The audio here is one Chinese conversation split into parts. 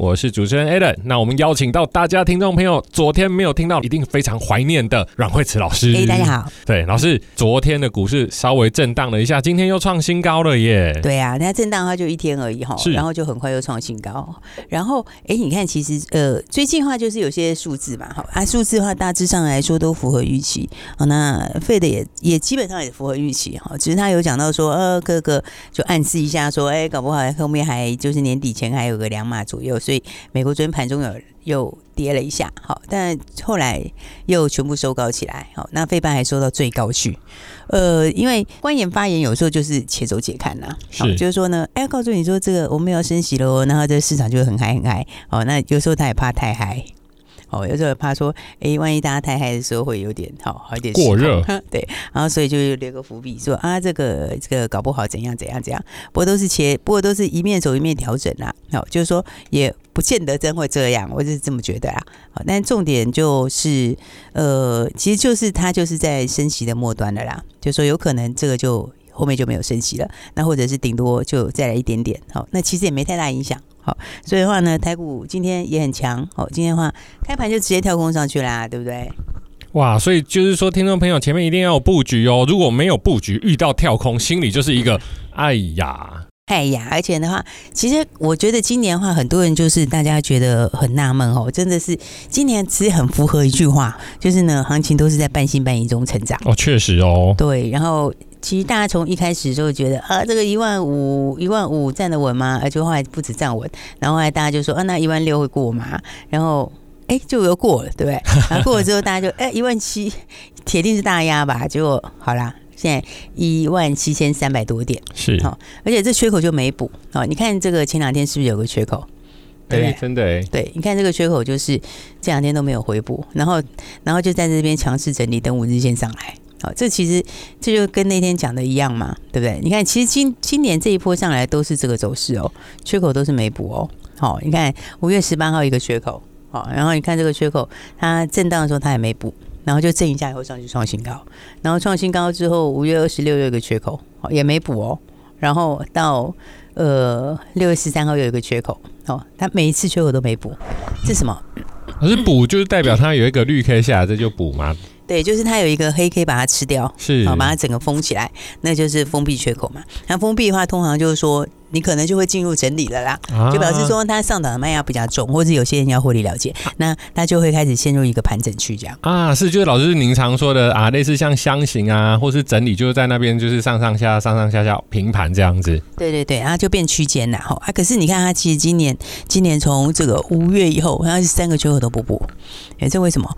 我是主持人 Alan，那我们邀请到大家听众朋友，昨天没有听到，一定非常怀念的阮慧慈老师。哎，大家好。对，老师，昨天的股市稍微震荡了一下，今天又创新高了耶。对啊，那震荡的话就一天而已哈，然后就很快又创新高。然后，哎，你看，其实呃，最近的话就是有些数字嘛，哈啊，数字的话大致上来说都符合预期。好，那 Fed 也也基本上也符合预期哈，只是他有讲到说，呃，各个就暗示一下说，哎，搞不好后面还就是年底前还有个两码左右。所以美国昨天盘中有又跌了一下，好，但后来又全部收高起来，好，那费半还收到最高去，呃，因为官员发言有时候就是且走且看呐，好，就是说呢，哎，告诉你说这个我们要升息了，然后这个市场就会很嗨很嗨，哦，那有时候他也怕太嗨。哦，有时候怕说，哎，万一大家太嗨的时候会有点好，好一点过热，对，然后所以就留个伏笔，说啊，这个这个搞不好怎样怎样怎样，不过都是切，不过都是一面走一面调整啦，好，就是说也不见得真会这样，我就是这么觉得啊，好，但重点就是，呃，其实就是它就是在升息的末端了啦，就说有可能这个就后面就没有升息了，那或者是顶多就再来一点点，好，那其实也没太大影响。好，所以的话呢，台股今天也很强。好，今天的话开盘就直接跳空上去啦，对不对？哇，所以就是说，听众朋友前面一定要有布局哦。如果没有布局，遇到跳空，心里就是一个哎呀，哎呀。而且的话，其实我觉得今年的话，很多人就是大家觉得很纳闷哦，真的是今年其实很符合一句话，就是呢，行情都是在半信半疑中成长。哦，确实哦。对，然后。其实大家从一开始就会觉得啊，这个一万五一万五站得稳吗？而且后来不止站稳，然后后来大家就说啊，那一万六会过吗？然后哎，就又过了，对不对？然后过了之后，大家就哎，一万七铁定是大压吧？结果好啦，现在一万七千三百多点是好，而且这缺口就没补啊。你看这个前两天是不是有个缺口？对，对，真的哎，对，你看这个缺口就是这两天都没有回补，然后然后就在这边强势整理，等五日线上来。好，这其实这就跟那天讲的一样嘛，对不对？你看，其实今今年这一波上来都是这个走势哦，缺口都是没补哦。好，你看五月十八号一个缺口，好，然后你看这个缺口，它震荡的时候它也没补，然后就震一下以后上去创新高，然后创新高之后五月二十六又一个缺口，好，也没补哦，然后到呃六月十三号又有一个缺口，哦，它每一次缺口都没补，这是什么？可是补就是代表它有一个绿 K 下来，这就补吗？对，就是它有一个黑 K 把它吃掉，是，好把它整个封起来，那就是封闭缺口嘛。那封闭的话，通常就是说你可能就会进入整理了啦，啊、就表示说它上档的卖压比较重，或者有些人要获利了结，那它就会开始陷入一个盘整区这样。啊，是，就是老师您常说的啊，类似像箱型啊，或是整理，就是在那边就是上上下上上下下平盘这样子。对对对，然后就变区间了哈。啊，可是你看它其实今年今年从这个五月以后，它是三个缺口都不补，哎，这为什么？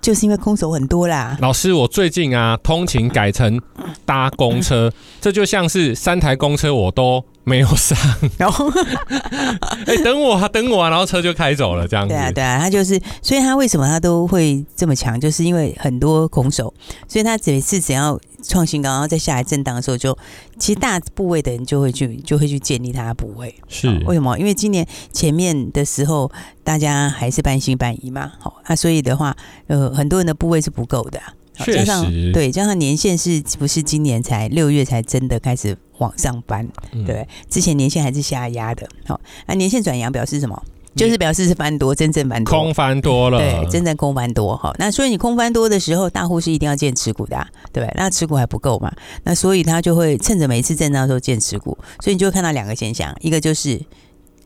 就是因为空手很多啦。老师，我最近啊，通勤改成搭公车，这就像是三台公车我都没有上，然后，哎，等我，等我，啊然后车就开走了，这样子。对啊，对啊，他就是，所以他为什么他都会这么强，就是因为很多空手，所以他每次只要创新高，然后再下来震荡的时候就，就其实大部位的人就会去，就会去建立他的部位。是为什么？因为今年前面的时候，大家还是半信半疑嘛，好，那所以的话，呃，很多人的部位是不够的。加上对，加上年限是不是今年才六月才真的开始往上搬？嗯、对，之前年限还是下压的。好，那年限转阳表示什么？就是表示是翻多，真正翻多，空翻多了。对，真正空翻多。哈，那所以你空翻多的时候，大户是一定要建持股的，啊对，那持股还不够嘛？那所以他就会趁着每一次震荡的时候建持股，所以你就会看到两个现象，一个就是，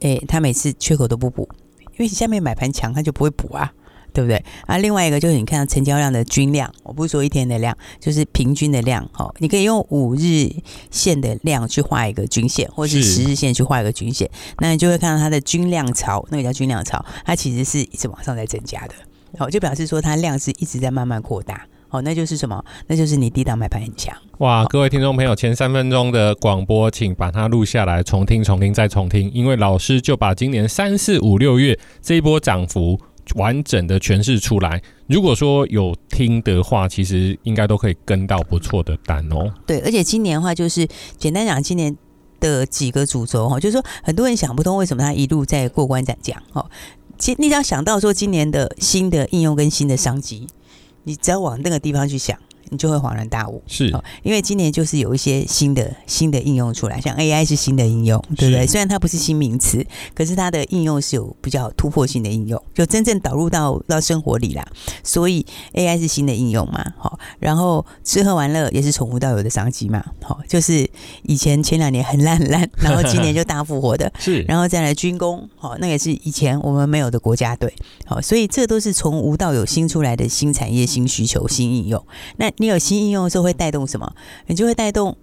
哎、欸，他每次缺口都不补，因为下面买盘强，他就不会补啊。对不对啊？另外一个就是你看到成交量的均量，我不是说一天的量，就是平均的量。哦，你可以用五日线的量去画一个均线，或是十日线去画一个均线，那你就会看到它的均量潮，那个叫均量潮，它其实是一直往上在增加的。好，就表示说它量是一直在慢慢扩大。好，那就是什么？那就是你低档买盘很强。哇，各位听众朋友，前三分钟的广播，请把它录下来，重听、重听再重听，因为老师就把今年三四五六月这一波涨幅。完整的诠释出来。如果说有听的话，其实应该都可以跟到不错的单哦。对，而且今年的话，就是简单讲，今年的几个主轴哈，就是说很多人想不通为什么他一路在过关斩将哦。其实你只要想到说今年的新的应用跟新的商机，你只要往那个地方去想。你就会恍然大悟，是，因为今年就是有一些新的新的应用出来，像 AI 是新的应用，对不对？虽然它不是新名词，可是它的应用是有比较突破性的应用，就真正导入到到生活里啦。所以 AI 是新的应用嘛，好，然后吃喝玩乐也是从无到有的商机嘛，好，就是以前前两年很烂很烂，然后今年就大复活的，是，然后再来军工，好，那也是以前我们没有的国家队，好，所以这都是从无到有新出来的新产业、新需求、新应用。那你有新应用的时候会带动什么？你就会带动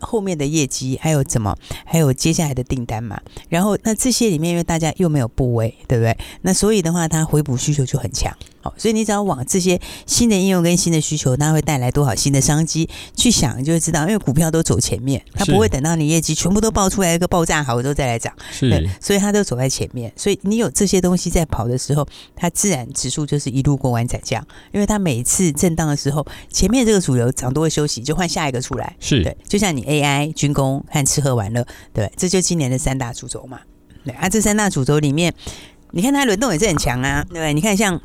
后面的业绩，还有怎么，还有接下来的订单嘛。然后那这些里面，因为大家又没有部位，对不对？那所以的话，它回补需求就很强。好，所以你只要往这些新的应用跟新的需求，它会带来多少新的商机去想，你就会知道。因为股票都走前面，它不会等到你业绩全部都爆出来一个爆炸好之后再来涨，是，所以它都走在前面。所以你有这些东西在跑的时候，它自然指数就是一路过关斩将。因为它每一次震荡的时候，前面这个主流涨都会休息，就换下一个出来。是对，就像你 AI、军工和吃喝玩乐，对，这就今年的三大主轴嘛。对啊，这三大主轴里面，你看它轮动也是很强啊，对不对？你看像。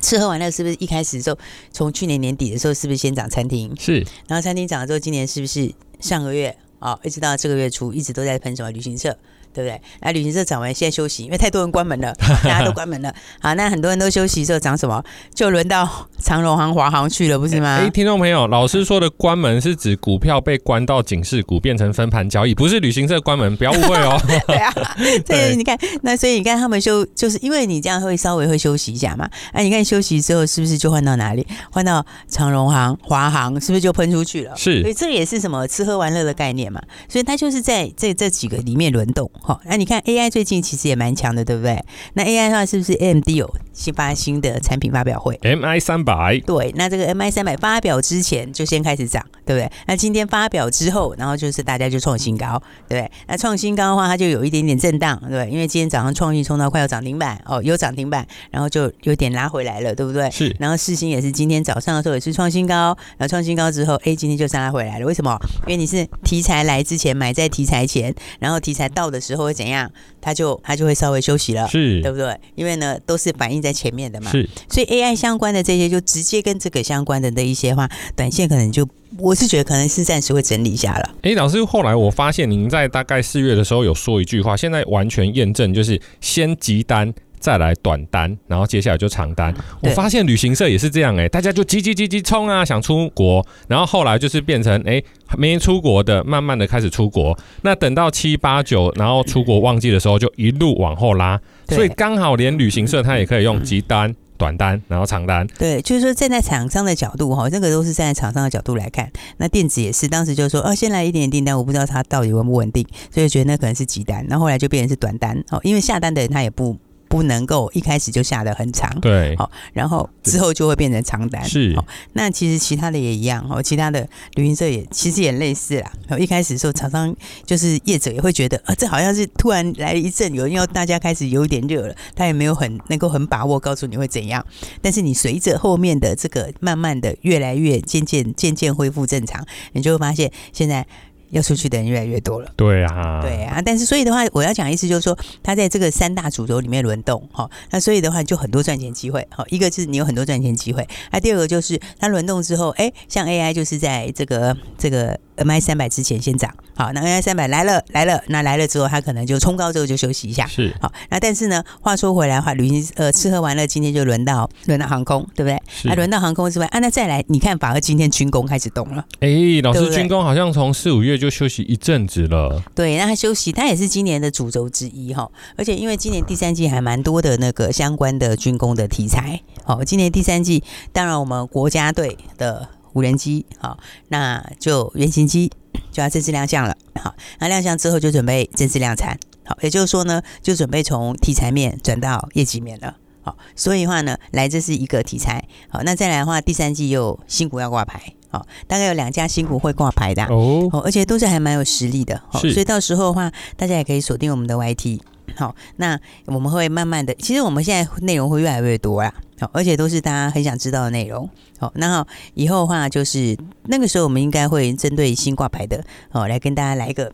吃喝玩乐是不是一开始的时候，从去年年底的时候，是不是先涨餐厅？是，然后餐厅涨了之后，今年是不是上个月啊、哦，一直到这个月初，一直都在喷什么旅行社？对不对？那旅行社涨完，现在休息，因为太多人关门了，大家都关门了。好，那很多人都休息之后涨什么？就轮到长荣航、华航去了，不是吗？哎，听众朋友，老师说的关门是指股票被关到警示股，变成分盘交易，不是旅行社关门，不要误会哦。对啊，所以，你看，那所以你看他们休，就是因为你这样会稍微会休息一下嘛。哎，你看休息之后是不是就换到哪里？换到长荣航、华航，是不是就喷出去了？是，所以这也是什么吃喝玩乐的概念嘛。所以它就是在这这几个里面轮动。好，那你看 AI 最近其实也蛮强的，对不对？那 AI 的话，是不是 AMD 有新发新的产品发表会？MI 三百。对，那这个 MI 三百发表之前就先开始涨，对不对？那今天发表之后，然后就是大家就创新高，对不对？那创新高的话，它就有一点点震荡，对？因为今天早上创意冲到快要涨停板哦，有涨停板，然后就有点拉回来了，对不对？是。然后世星也是今天早上的时候也是创新高，然后创新高之后，哎，今天就上拉回来了。为什么？因为你是题材来之前买在题材前，然后题材到的时候会怎样？它就它就会稍微休息了，是，对不对？因为呢，都是反映在前面的嘛，是。所以 AI 相关的这些，就直接跟这个相关的的一些话，短线可能就，我是觉得可能是暂时会整理一下了。哎，老师，后来我发现您在大概四月的时候有说一句话，现在完全验证，就是先急单。再来短单，然后接下来就长单。我发现旅行社也是这样哎、欸，大家就急急急急冲啊，想出国，然后后来就是变成哎、欸、没出国的，慢慢的开始出国。那等到七八九，然后出国旺季的时候，就一路往后拉。所以刚好连旅行社它也可以用急单、短单，然后长单。对，就是说站在厂商的角度哈，这个都是站在厂商的角度来看。那电子也是，当时就说哦，先来一点点订单，我不知道它到底稳不稳定，所以觉得那可能是急单。然后后来就变成是短单哦，因为下单的人他也不。不能够一开始就下得很长，对，好，然后之后就会变成长单，是。那其实其他的也一样，哦，其他的旅行社也其实也类似啦。一开始的时候，常常就是业者也会觉得啊，这好像是突然来了一阵，有人要大家开始有点热了，他也没有很能够很把握告诉你会怎样。但是你随着后面的这个慢慢的越来越渐渐渐渐恢复正常，你就会发现现在。要出去的人越来越多了，对啊，对啊，但是所以的话，我要讲的意思就是说，它在这个三大主轴里面轮动，哈，那所以的话就很多赚钱机会，哈，一个是你有很多赚钱机会，那第二个就是它轮动之后，哎，像 AI 就是在这个这个。MI 三百之前先涨，好，那 MI 三百来了来了，那来了之后，它可能就冲高之后就休息一下，是好。那但是呢，话说回来的话，旅行呃吃喝玩乐今天就轮到轮到航空，对不对？是。啊，轮到航空之外，啊，那再来你看，反而今天军工开始动了。哎，老师，军工好像从四五月就休息一阵子了。对，那它休息，它也是今年的主轴之一哈。而且因为今年第三季还蛮多的那个相关的军工的题材，好，今年第三季，当然我们国家队的。无人机，好，那就原型机就要正式亮相了，好，那亮相之后就准备正式量产，好，也就是说呢，就准备从题材面转到业绩面了，好，所以的话呢，来这是一个题材，好，那再来的话，第三季又新股要挂牌，好，大概有两家新股会挂牌的哦，而且都是还蛮有实力的，好，所以到时候的话，大家也可以锁定我们的 YT。好，那我们会慢慢的，其实我们现在内容会越来越多啦，好，而且都是大家很想知道的内容。好，那好，以后的话就是那个时候，我们应该会针对新挂牌的，好，来跟大家来一个。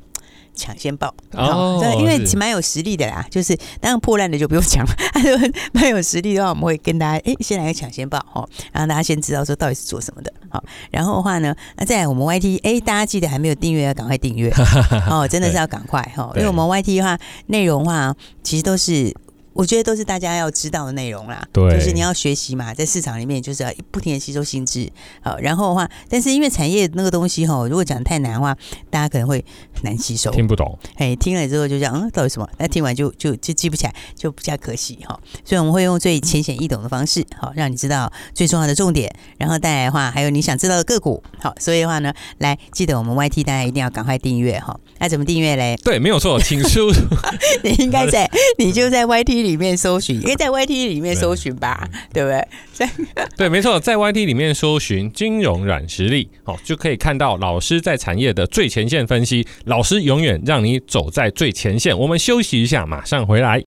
抢先报。哦，对，因为蛮有实力的啦，就是当然破烂的就不用讲了，蛮有实力的话，我们会跟大家哎，先来个抢先报哦，让大家先知道说到底是做什么的，好，然后的话呢，那再来我们 YT，哎，大家记得还没有订阅要赶快订阅 哦，真的是要赶快哈，因为我们 YT 的话，内容的话其实都是。我觉得都是大家要知道的内容啦，对，就是你要学习嘛，在市场里面就是要不停的吸收新知，好，然后的话，但是因为产业那个东西哈，如果讲太难的话，大家可能会难吸收，听不懂，哎，听了之后就这样，嗯，到底什么？那听完就就就记不起来，就比较可惜哈。所以我们会用最浅显易懂的方式，好，让你知道最重要的重点，然后带来的话，还有你想知道的个股，好，所以的话呢，来记得我们 YT 大家一定要赶快订阅哈。那怎么订阅嘞？对，没有错，请输入，你应该在，你就在 YT。里面搜寻，因为在 YT 里面搜寻吧，对，不对？对，没错，在 YT 里面搜寻金融软实力，哦，就可以看到老师在产业的最前线分析。老师永远让你走在最前线。我们休息一下，马上回来。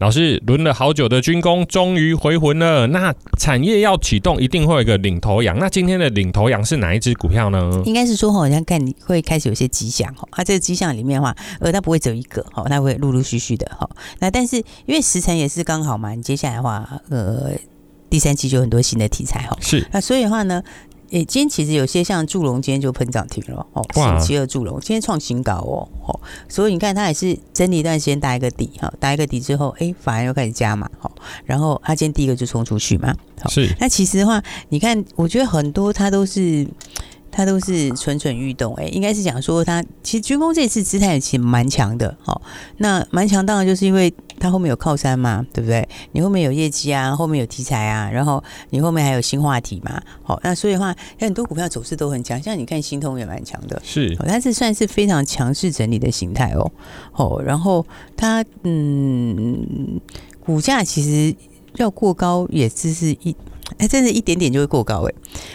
老师，轮了好久的军工终于回魂了。那产业要启动，一定会有一个领头羊。那今天的领头羊是哪一只股票呢？应该是说，好像看你会开始有些迹象哈。它这个迹象里面的话，呃，它不会只有一个哈，它会陆陆续续的哈。那但是因为时辰也是刚好嘛，你接下来的话，呃，第三期就有很多新的题材哈。是。那所以的话呢？诶、欸，今天其实有些像祝融，今天就喷涨停了哦。星期二祝融今天创新高哦，哦，所以你看它也是整理一段时间打一个底哈，打一个底之后，哎、欸，反而又开始加码哈，然后它今天第一个就冲出去嘛。是。那其实的话，你看，我觉得很多它都是。它都是蠢蠢欲动，哎，应该是讲说它其实军工这次姿态其实蛮强的，好，那蛮强当然就是因为它后面有靠山嘛，对不对？你后面有业绩啊，后面有题材啊，然后你后面还有新话题嘛，好，那所以的话，很多股票走势都很强，像你看新通也蛮强的，是，它是算是非常强势整理的形态哦，哦，然后它嗯，股价其实要过高也只是一。它真的一点点就会过高哎，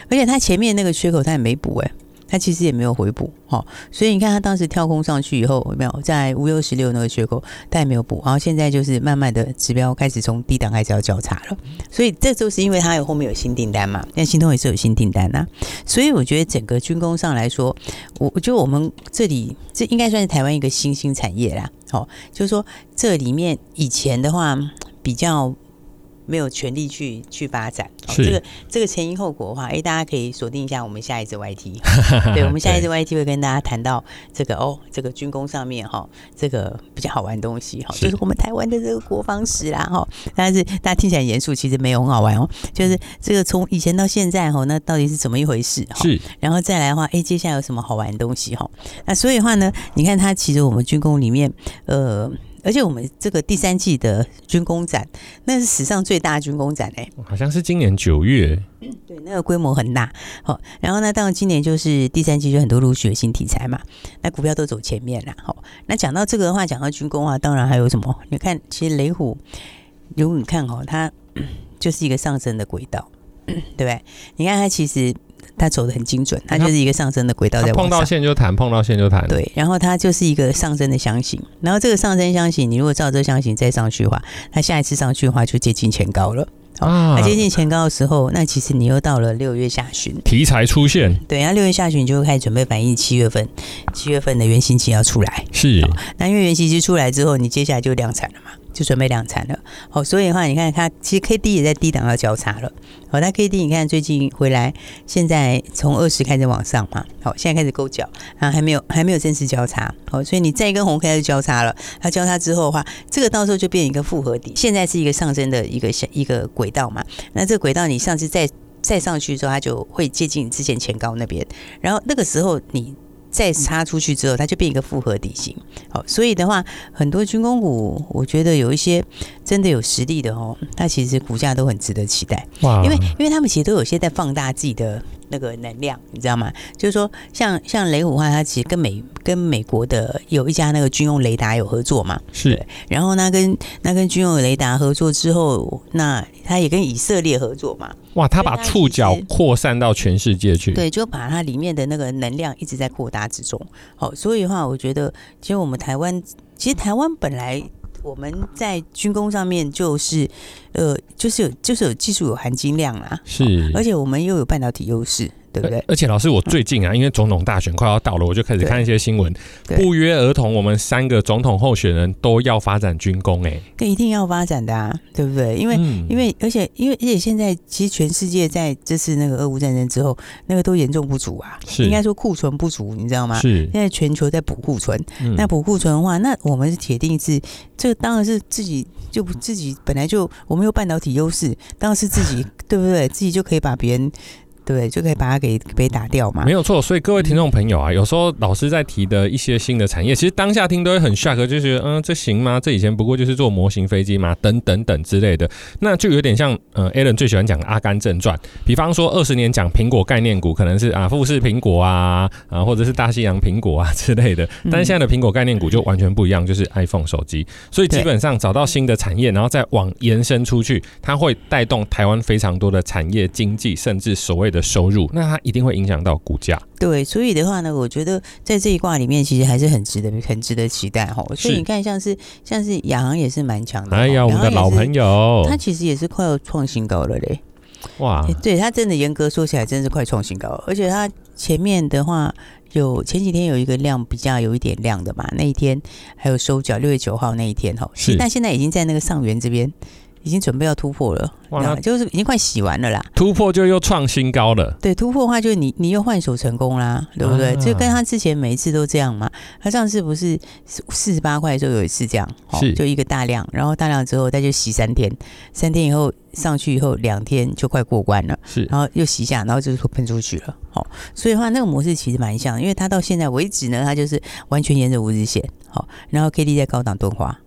而且它前面那个缺口它也没补哎，它其实也没有回补哈，所以你看它当时跳空上去以后有没有？在五六十六那个缺口它也没有补，然后现在就是慢慢的指标开始从低档开始要交叉了，所以这就是因为它有后面有新订单嘛，那新通也是有新订单呐，所以我觉得整个军工上来说，我我觉得我们这里这应该算是台湾一个新兴产业啦，好，就是说这里面以前的话比较。没有权力去去发展，哦、这个这个前因后果的话，哎，大家可以锁定一下我们下一次 YT，对，我们下一次 YT 会跟大家谈到这个哦，这个军工上面哈、哦，这个比较好玩的东西哈，就是我们台湾的这个国防史啦哈，但是大家听起来严肃，其实没有很好玩哦，就是这个从以前到现在哈，那到底是怎么一回事？是，然后再来的话，哎，接下来有什么好玩的东西哈？那所以的话呢，你看它其实我们军工里面，呃。而且我们这个第三季的军工展，那是史上最大的军工展哎，好像是今年九月，对，那个规模很大。好，然后呢，当然今年就是第三季，就很多陆续的新题材嘛，那股票都走前面了。好，那讲到这个的话，讲到军工啊，当然还有什么？你看，其实雷虎，如果你看哦，它 就是一个上升的轨道，对不对？你看它其实。它走的很精准，它就是一个上升的轨道在往上，碰到线就弹，碰到线就弹。对，然后它就是一个上升的箱型，然后这个上升箱型，你如果照这个箱型再上去的话，它下一次上去的话就接近前高了。好，啊，接近前高的时候，那其实你又到了六月下旬，题材出现。对，然后六月下旬你就会开始准备反映七月份，七月份的原型期要出来。是，那因为原型期出来之后，你接下来就量产了嘛。就准备量产了。好，所以的话，你看它其实 K D 也在低档要交叉了。好，它 K D 你看最近回来，现在从二十开始往上嘛。好，现在开始勾脚，然后还没有还没有正式交叉。好，所以你再一根红 K 就交叉了。它交叉之后的话，这个到时候就变一个复合底。现在是一个上升的一个一个轨道嘛。那这个轨道你上次再再上去之后，它就会接近之前前高那边。然后那个时候你。再插出去之后，它就变一个复合底型。好，所以的话，很多军工股，我觉得有一些真的有实力的哦，它其实股价都很值得期待。哇！因为因为他们其实都有些在放大自己的那个能量，你知道吗？就是说像，像像雷虎的话，它其实跟美跟美国的有一家那个军用雷达有合作嘛。是。然后那，跟那跟军用雷达合作之后，那它也跟以色列合作嘛。哇，他把触角扩散到全世界去，对，就把它里面的那个能量一直在扩大之中。好，所以的话，我觉得其实我们台湾，其实台湾本来我们在军工上面就是，呃，就是有就是有技术有含金量啊，是，而且我们又有半导体优势。对不对？而且老师，我最近啊，因为总统大选快要到了，我就开始看一些新闻，不约而同，我们三个总统候选人都要发展军工，哎，这一定要发展的啊，对不对？因为、嗯、因为而且因为而且现在其实全世界在这次那个俄乌战争之后，那个都严重不足啊，是应该说库存不足，你知道吗？是现在全球在补库存，嗯、那补库存的话，那我们是铁定是这个当然是自己就自己本来就我们有半导体优势，当然是自己 对不对？自己就可以把别人。对，就可以把它给被打掉嘛。没有错，所以各位听众朋友啊，有时候老师在提的一些新的产业，其实当下听都会很 shock，就觉得嗯，这行吗？这以前不过就是做模型飞机嘛，等等等之类的。那就有点像呃，Alan 最喜欢讲的《阿甘正传》，比方说二十年讲苹果概念股，可能是啊富士苹果啊啊，或者是大西洋苹果啊 之类的。但是现在的苹果概念股就完全不一样，就是 iPhone 手机。所以基本上找到新的产业，然后再往延伸出去，它会带动台湾非常多的产业经济，甚至所谓的收入，那它一定会影响到股价。对，所以的话呢，我觉得在这一卦里面，其实还是很值得、很值得期待哈。所以你看，像是像是亚航也是蛮强的。哎呀，我们的老朋友，他其实也是快要创新高了嘞。哇，对他真的严格说起来，真是快创新高。而且他前面的话，有前几天有一个量比较有一点量的嘛，那一天还有收缴，六月九号那一天哈。是，但现在已经在那个上元这边。已经准备要突破了，哇，就是已经快洗完了啦。突破就又创新高了。对，突破的话就是你你又换手成功啦，对不对？啊、就跟他之前每一次都这样嘛。他上次不是四十八块的时候有一次这样，是就一个大量，然后大量之后他就洗三天，三天以后上去以后两天就快过关了，是，然后又洗一下，然后就喷出去了。好，所以的话那个模式其实蛮像，因为他到现在为止呢，他就是完全沿着五日线，好，然后 K D 在高档钝化。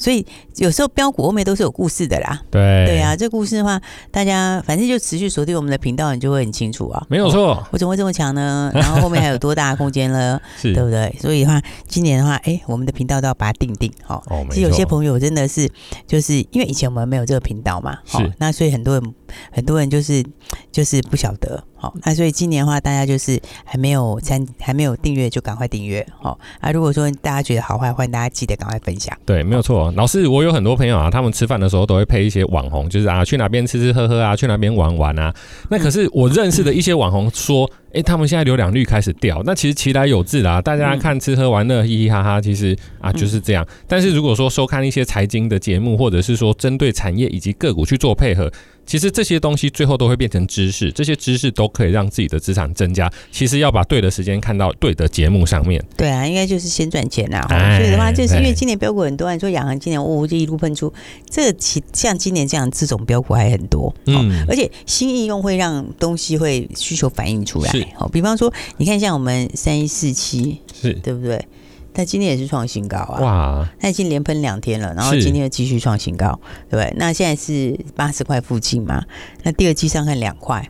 所以有时候标股后面都是有故事的啦。对对啊，这故事的话，大家反正就持续锁定我们的频道，你就会很清楚啊。没有错，我怎么会这么强呢？然后后面还有多大的空间呢？是对不对？所以的话，今年的话，哎，我们的频道都要把它定定好。哦，其实有些朋友真的是，就是因为以前我们没有这个频道嘛，是那所以很多人很多人就是就是不晓得。好，那所以今年的话，大家就是还没有参，还没有订阅就赶快订阅。好啊，如果说大家觉得好坏，欢迎大家记得赶快分享。对，没有错。老师，我有很多朋友啊，他们吃饭的时候都会配一些网红，就是啊，去哪边吃吃喝喝啊，去哪边玩玩啊。那可是我认识的一些网红说，哎、欸，他们现在浏览率开始掉。那其实其来有自啦，大家看吃喝玩乐，嘻嘻哈哈，其实啊就是这样。但是如果说收看一些财经的节目，或者是说针对产业以及个股去做配合。其实这些东西最后都会变成知识，这些知识都可以让自己的资产增加。其实要把对的时间看到对的节目上面。对啊，应该就是先赚钱啊。哎、所以的话，就是因为今年标股很多，你说亚航今年哦，就一路喷出。这个其像今年这样这种标股还很多，嗯，而且新应用会让东西会需求反映出来。好，比方说，你看像我们三一四七，是对不对？它今天也是创新高啊！哇，那已经连喷两天了，然后今天又继续创新高，对不对？那现在是八十块附近嘛？那第二季上看两块，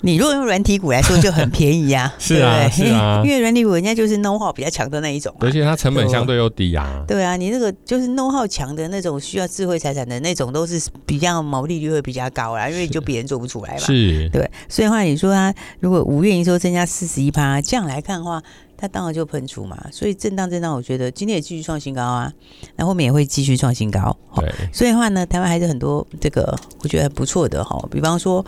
你如果用软体股来说就很便宜啊，是啊，是啊，因为软体股人家就是 know how 比较强的那一种，而且它成本相对又低啊。对啊，你那个就是 know how 强的那种需要智慧财产的那种，都是比较毛利率会比较高啦，因为就别人做不出来嘛。是，对，所以的话你说它如果五月营收增加四十一趴，这样来看的话。它当然就喷出嘛，所以震荡震荡，我觉得今天也继续创新高啊，那后面也会继续创新高。对，所以的话呢，台湾还是很多这个我觉得不错的哈，比方说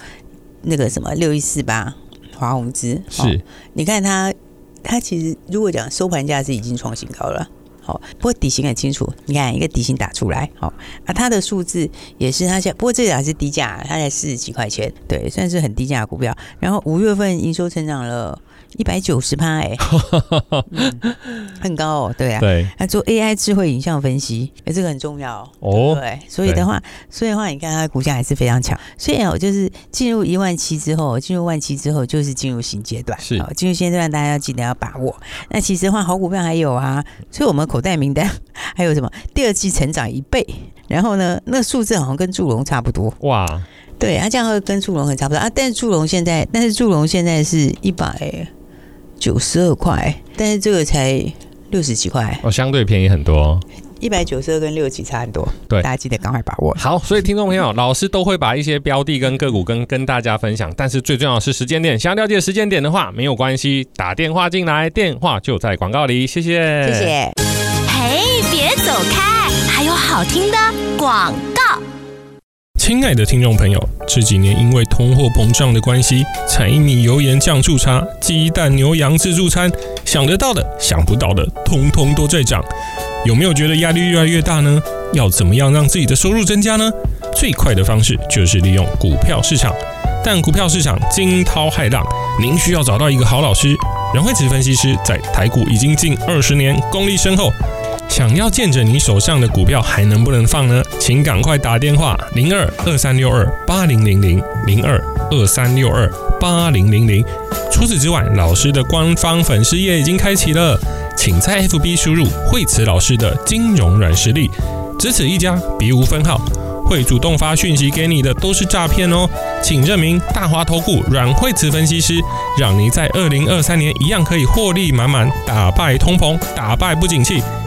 那个什么六一四八华宏资，是，你看它它其实如果讲收盘价是已经创新高了，好，不过底型很清楚，你看一个底型打出来，好啊，它的数字也是它现，不过这个还是低价，它才四十几块钱，对，算是很低价的股票。然后五月份营收成长了。一百九十趴哎，很高哦，对啊，对，他做 AI 智慧影像分析，哎，这个很重要哦，对，所以的话，所以的话，你看它的股价还是非常强。所以哦，就是进入一万七之后，进入万七之后，就是进入新阶段，是进入新阶段，大家要记得要把握。那其实的话，好股票还有啊，所以我们口袋名单 还有什么？第二季成长一倍，然后呢，那数字好像跟祝融差不多哇，对，它这样会跟祝融很差不多啊。但是祝融现在，但是祝融现在是一百。九十二块，但是这个才六十几块，哦，相对便宜很多。一百九十二跟六十几差很多，对，大家记得赶快把握。好，所以听众朋友，老师都会把一些标的跟个股跟跟大家分享，但是最重要的是时间点。想要了解时间点的话，没有关系，打电话进来，电话就在广告里。谢谢，谢谢。嘿，别走开，还有好听的广告。亲爱的听众朋友，这几年因为通货膨胀的关系，柴米油盐酱醋茶、鸡蛋牛羊自助餐，想得到的、想不到的，通通都在涨。有没有觉得压力越来越大呢？要怎么样让自己的收入增加呢？最快的方式就是利用股票市场，但股票市场惊涛骇浪，您需要找到一个好老师。阮蕙慈分析师在台股已经近二十年，功力深厚。想要见证你手上的股票还能不能放呢？请赶快打电话零二二三六二八零零零零二二三六二八零零零。除此之外，老师的官方粉丝页已经开启了，请在 FB 输入惠慈老师的金融软实力，只此一家，别无分号。会主动发讯息给你的都是诈骗哦，请认明大华投顾阮惠慈分析师，让你在二零二三年一样可以获利满满，打败通膨，打败不景气，